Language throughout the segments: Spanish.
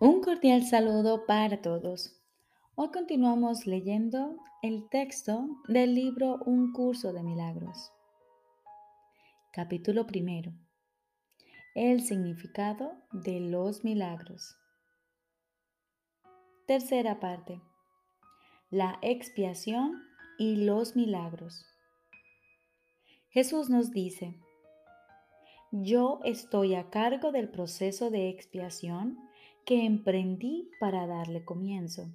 Un cordial saludo para todos. Hoy continuamos leyendo el texto del libro Un curso de milagros. Capítulo primero. El significado de los milagros. Tercera parte. La expiación y los milagros. Jesús nos dice, yo estoy a cargo del proceso de expiación que emprendí para darle comienzo.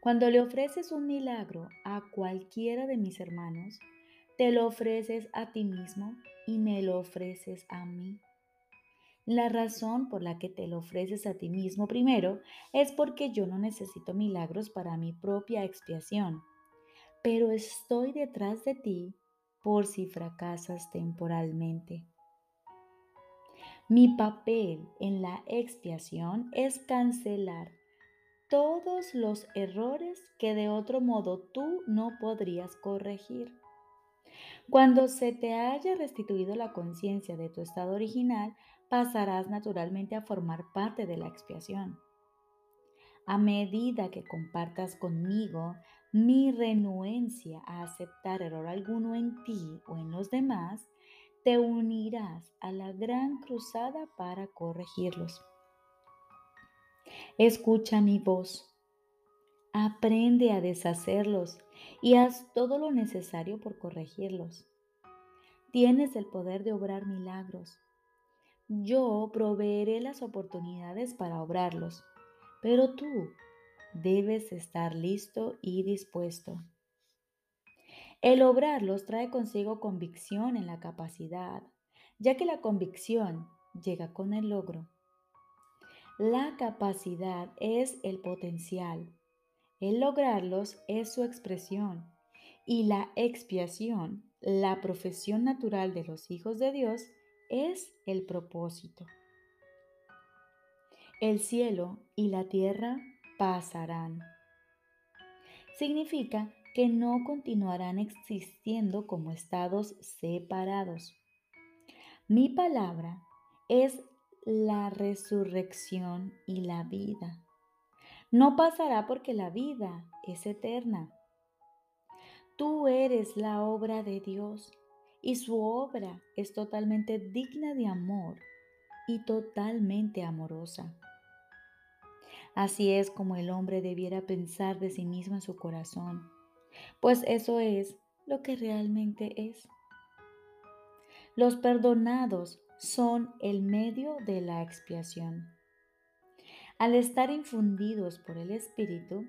Cuando le ofreces un milagro a cualquiera de mis hermanos, te lo ofreces a ti mismo y me lo ofreces a mí. La razón por la que te lo ofreces a ti mismo primero es porque yo no necesito milagros para mi propia expiación, pero estoy detrás de ti por si fracasas temporalmente. Mi papel en la expiación es cancelar todos los errores que de otro modo tú no podrías corregir. Cuando se te haya restituido la conciencia de tu estado original, pasarás naturalmente a formar parte de la expiación. A medida que compartas conmigo mi renuencia a aceptar error alguno en ti o en los demás, te unirás a la gran cruzada para corregirlos. Escucha mi voz, aprende a deshacerlos y haz todo lo necesario por corregirlos. Tienes el poder de obrar milagros. Yo proveeré las oportunidades para obrarlos, pero tú debes estar listo y dispuesto. El obrarlos trae consigo convicción en la capacidad, ya que la convicción llega con el logro. La capacidad es el potencial, el lograrlos es su expresión y la expiación, la profesión natural de los hijos de Dios, es el propósito. El cielo y la tierra pasarán. Significa que no continuarán existiendo como estados separados. Mi palabra es la resurrección y la vida. No pasará porque la vida es eterna. Tú eres la obra de Dios y su obra es totalmente digna de amor y totalmente amorosa. Así es como el hombre debiera pensar de sí mismo en su corazón pues eso es lo que realmente es. Los perdonados son el medio de la expiación. Al estar infundidos por el Espíritu,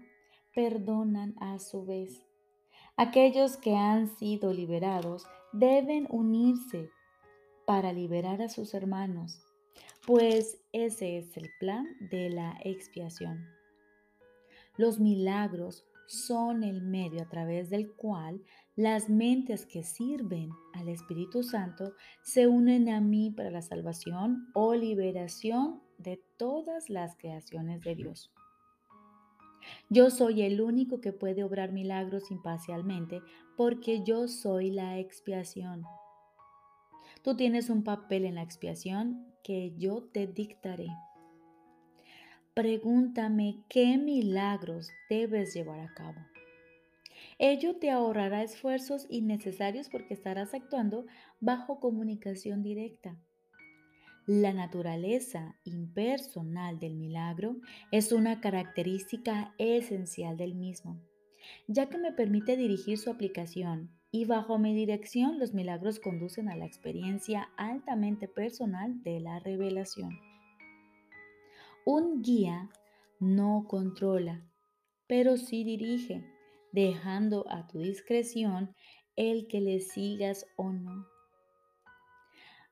perdonan a su vez. Aquellos que han sido liberados deben unirse para liberar a sus hermanos, pues ese es el plan de la expiación. Los milagros son el medio a través del cual las mentes que sirven al Espíritu Santo se unen a mí para la salvación o liberación de todas las creaciones de Dios. Yo soy el único que puede obrar milagros imparcialmente porque yo soy la expiación. Tú tienes un papel en la expiación que yo te dictaré. Pregúntame qué milagros debes llevar a cabo. Ello te ahorrará esfuerzos innecesarios porque estarás actuando bajo comunicación directa. La naturaleza impersonal del milagro es una característica esencial del mismo, ya que me permite dirigir su aplicación y bajo mi dirección los milagros conducen a la experiencia altamente personal de la revelación. Un guía no controla, pero sí dirige, dejando a tu discreción el que le sigas o no.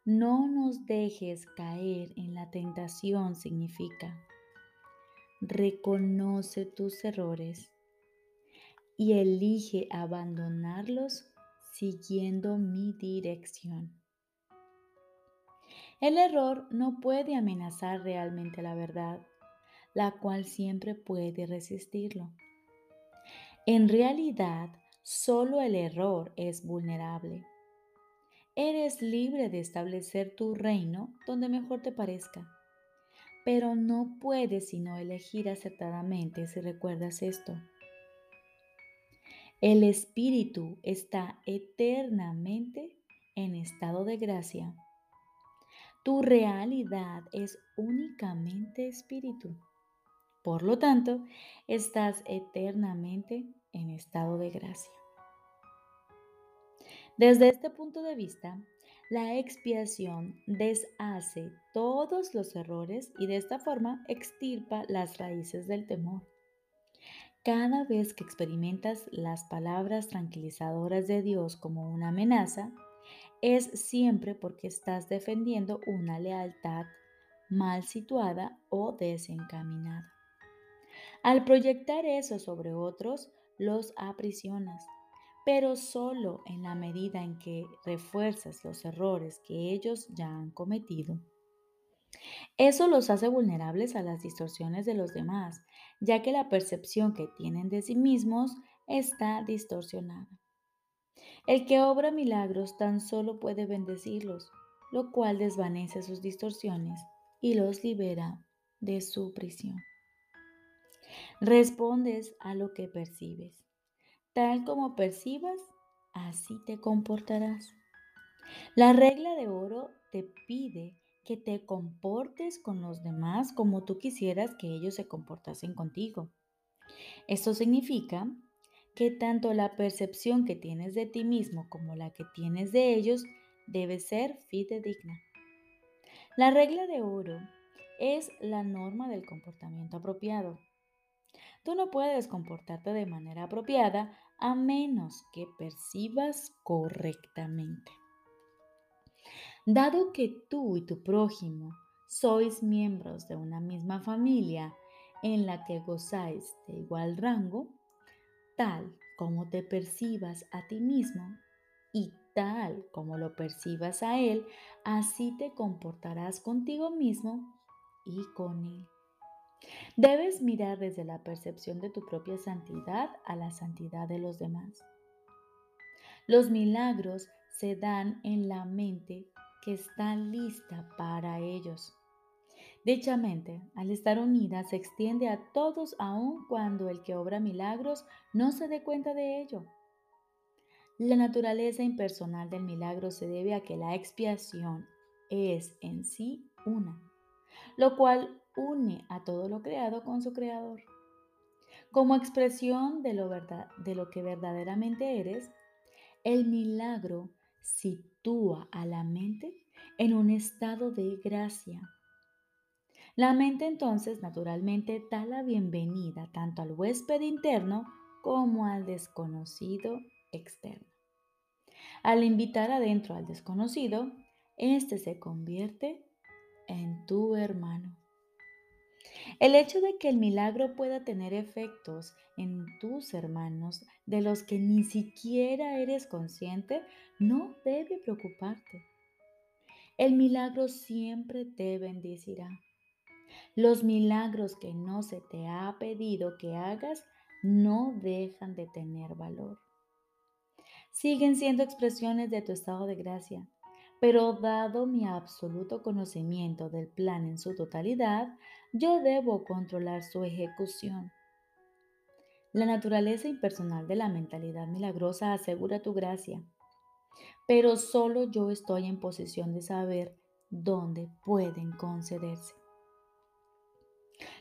No nos dejes caer en la tentación significa reconoce tus errores y elige abandonarlos siguiendo mi dirección. El error no puede amenazar realmente la verdad, la cual siempre puede resistirlo. En realidad, solo el error es vulnerable. Eres libre de establecer tu reino donde mejor te parezca, pero no puedes sino elegir acertadamente si recuerdas esto. El espíritu está eternamente en estado de gracia. Tu realidad es únicamente espíritu. Por lo tanto, estás eternamente en estado de gracia. Desde este punto de vista, la expiación deshace todos los errores y de esta forma extirpa las raíces del temor. Cada vez que experimentas las palabras tranquilizadoras de Dios como una amenaza, es siempre porque estás defendiendo una lealtad mal situada o desencaminada. Al proyectar eso sobre otros, los aprisionas pero solo en la medida en que refuerzas los errores que ellos ya han cometido. Eso los hace vulnerables a las distorsiones de los demás, ya que la percepción que tienen de sí mismos está distorsionada. El que obra milagros tan solo puede bendecirlos, lo cual desvanece sus distorsiones y los libera de su prisión. Respondes a lo que percibes. Tal como percibas, así te comportarás. La regla de oro te pide que te comportes con los demás como tú quisieras que ellos se comportasen contigo. Esto significa que tanto la percepción que tienes de ti mismo como la que tienes de ellos debe ser fidedigna. La regla de oro es la norma del comportamiento apropiado. Tú no puedes comportarte de manera apropiada a menos que percibas correctamente. Dado que tú y tu prójimo sois miembros de una misma familia en la que gozáis de igual rango, tal como te percibas a ti mismo y tal como lo percibas a él, así te comportarás contigo mismo y con él. Debes mirar desde la percepción de tu propia santidad a la santidad de los demás. Los milagros se dan en la mente que está lista para ellos. Dicha mente, al estar unida, se extiende a todos aun cuando el que obra milagros no se dé cuenta de ello. La naturaleza impersonal del milagro se debe a que la expiación es en sí una, lo cual une a todo lo creado con su creador. Como expresión de lo, de lo que verdaderamente eres, el milagro sitúa a la mente en un estado de gracia. La mente entonces naturalmente da la bienvenida tanto al huésped interno como al desconocido externo. Al invitar adentro al desconocido, éste se convierte en tu hermano. El hecho de que el milagro pueda tener efectos en tus hermanos de los que ni siquiera eres consciente no debe preocuparte. El milagro siempre te bendecirá. Los milagros que no se te ha pedido que hagas no dejan de tener valor. Siguen siendo expresiones de tu estado de gracia, pero dado mi absoluto conocimiento del plan en su totalidad, yo debo controlar su ejecución. La naturaleza impersonal de la mentalidad milagrosa asegura tu gracia, pero solo yo estoy en posición de saber dónde pueden concederse.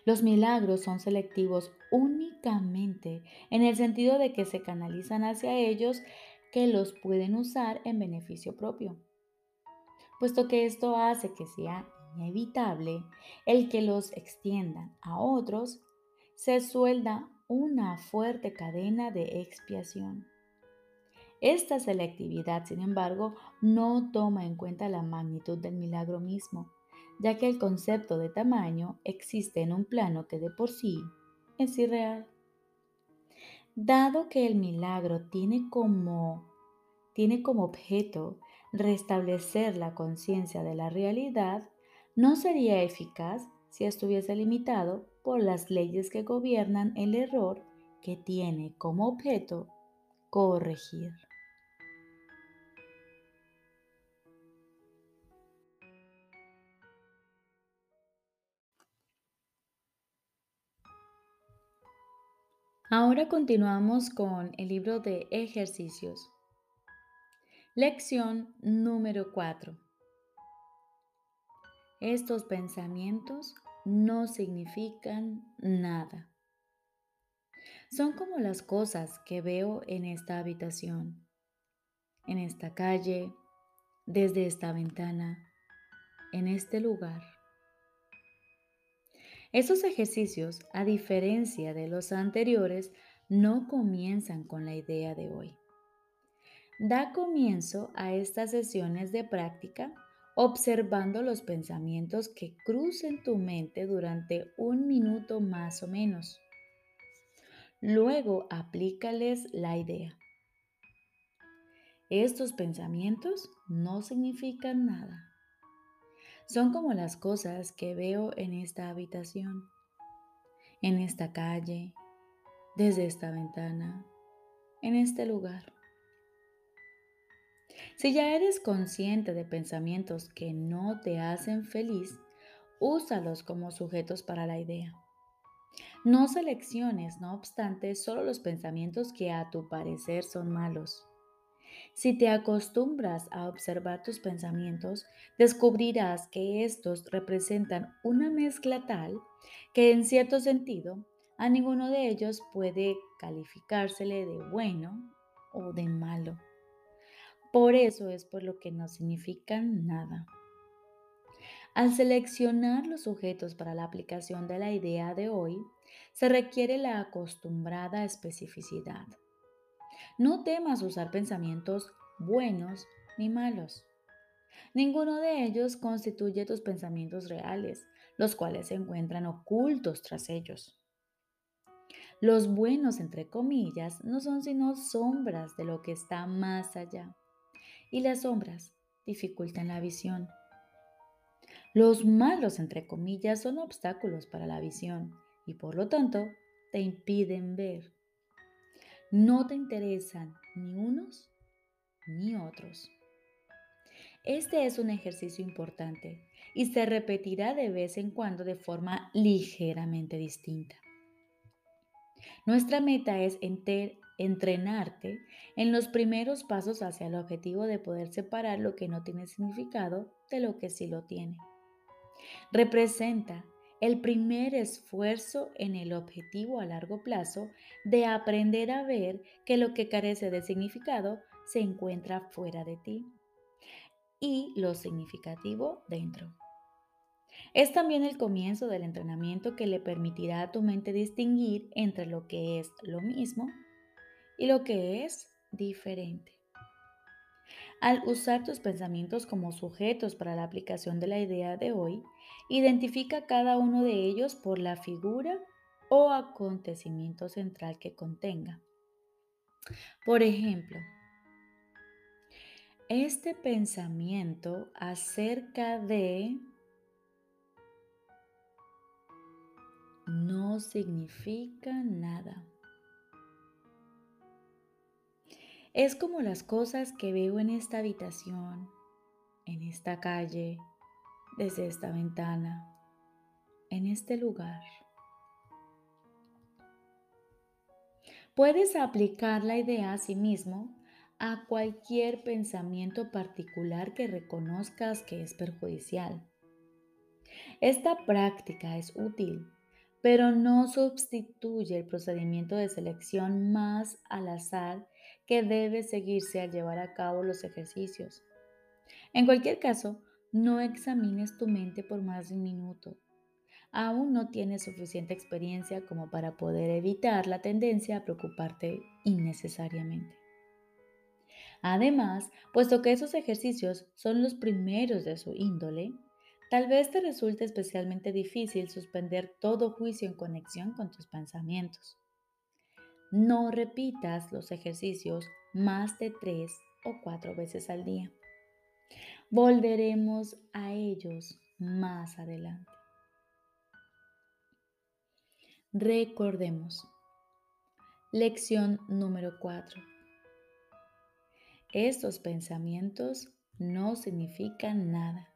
Los milagros son selectivos únicamente en el sentido de que se canalizan hacia ellos que los pueden usar en beneficio propio puesto que esto hace que sea inevitable el que los extiendan a otros, se suelda una fuerte cadena de expiación. Esta selectividad, sin embargo, no toma en cuenta la magnitud del milagro mismo, ya que el concepto de tamaño existe en un plano que de por sí es irreal. Dado que el milagro tiene como, tiene como objeto restablecer la conciencia de la realidad no sería eficaz si estuviese limitado por las leyes que gobiernan el error que tiene como objeto corregir. Ahora continuamos con el libro de ejercicios. Lección número 4. Estos pensamientos no significan nada. Son como las cosas que veo en esta habitación, en esta calle, desde esta ventana, en este lugar. Esos ejercicios, a diferencia de los anteriores, no comienzan con la idea de hoy. Da comienzo a estas sesiones de práctica observando los pensamientos que crucen tu mente durante un minuto más o menos. Luego aplícales la idea. Estos pensamientos no significan nada. Son como las cosas que veo en esta habitación, en esta calle, desde esta ventana, en este lugar. Si ya eres consciente de pensamientos que no te hacen feliz, úsalos como sujetos para la idea. No selecciones, no obstante, solo los pensamientos que a tu parecer son malos. Si te acostumbras a observar tus pensamientos, descubrirás que estos representan una mezcla tal que en cierto sentido a ninguno de ellos puede calificársele de bueno o de malo. Por eso es por lo que no significan nada. Al seleccionar los sujetos para la aplicación de la idea de hoy, se requiere la acostumbrada especificidad. No temas usar pensamientos buenos ni malos. Ninguno de ellos constituye tus pensamientos reales, los cuales se encuentran ocultos tras ellos. Los buenos, entre comillas, no son sino sombras de lo que está más allá y las sombras dificultan la visión. Los malos, entre comillas, son obstáculos para la visión y por lo tanto te impiden ver. No te interesan ni unos ni otros. Este es un ejercicio importante y se repetirá de vez en cuando de forma ligeramente distinta. Nuestra meta es enter entrenarte en los primeros pasos hacia el objetivo de poder separar lo que no tiene significado de lo que sí lo tiene. Representa el primer esfuerzo en el objetivo a largo plazo de aprender a ver que lo que carece de significado se encuentra fuera de ti y lo significativo dentro. Es también el comienzo del entrenamiento que le permitirá a tu mente distinguir entre lo que es lo mismo y lo que es diferente. Al usar tus pensamientos como sujetos para la aplicación de la idea de hoy, identifica cada uno de ellos por la figura o acontecimiento central que contenga. Por ejemplo, este pensamiento acerca de no significa nada. Es como las cosas que veo en esta habitación, en esta calle, desde esta ventana, en este lugar. Puedes aplicar la idea a sí mismo a cualquier pensamiento particular que reconozcas que es perjudicial. Esta práctica es útil, pero no sustituye el procedimiento de selección más al azar que debe seguirse al llevar a cabo los ejercicios. En cualquier caso, no examines tu mente por más de un minuto. Aún no tienes suficiente experiencia como para poder evitar la tendencia a preocuparte innecesariamente. Además, puesto que esos ejercicios son los primeros de su índole, tal vez te resulte especialmente difícil suspender todo juicio en conexión con tus pensamientos. No repitas los ejercicios más de tres o cuatro veces al día. Volveremos a ellos más adelante. Recordemos. Lección número 4. Estos pensamientos no significan nada.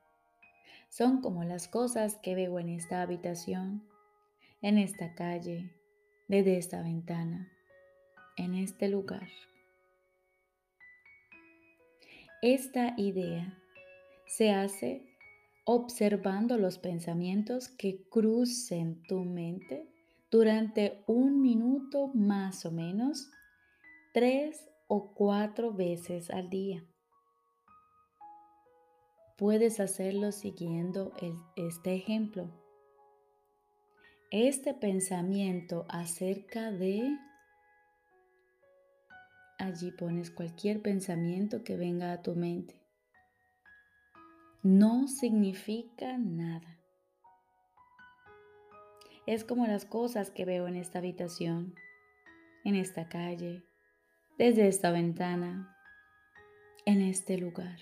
Son como las cosas que veo en esta habitación, en esta calle, desde esta ventana, en este lugar. Esta idea se hace observando los pensamientos que crucen tu mente durante un minuto más o menos, tres o cuatro veces al día. Puedes hacerlo siguiendo este ejemplo. Este pensamiento acerca de... Allí pones cualquier pensamiento que venga a tu mente. No significa nada. Es como las cosas que veo en esta habitación, en esta calle, desde esta ventana, en este lugar.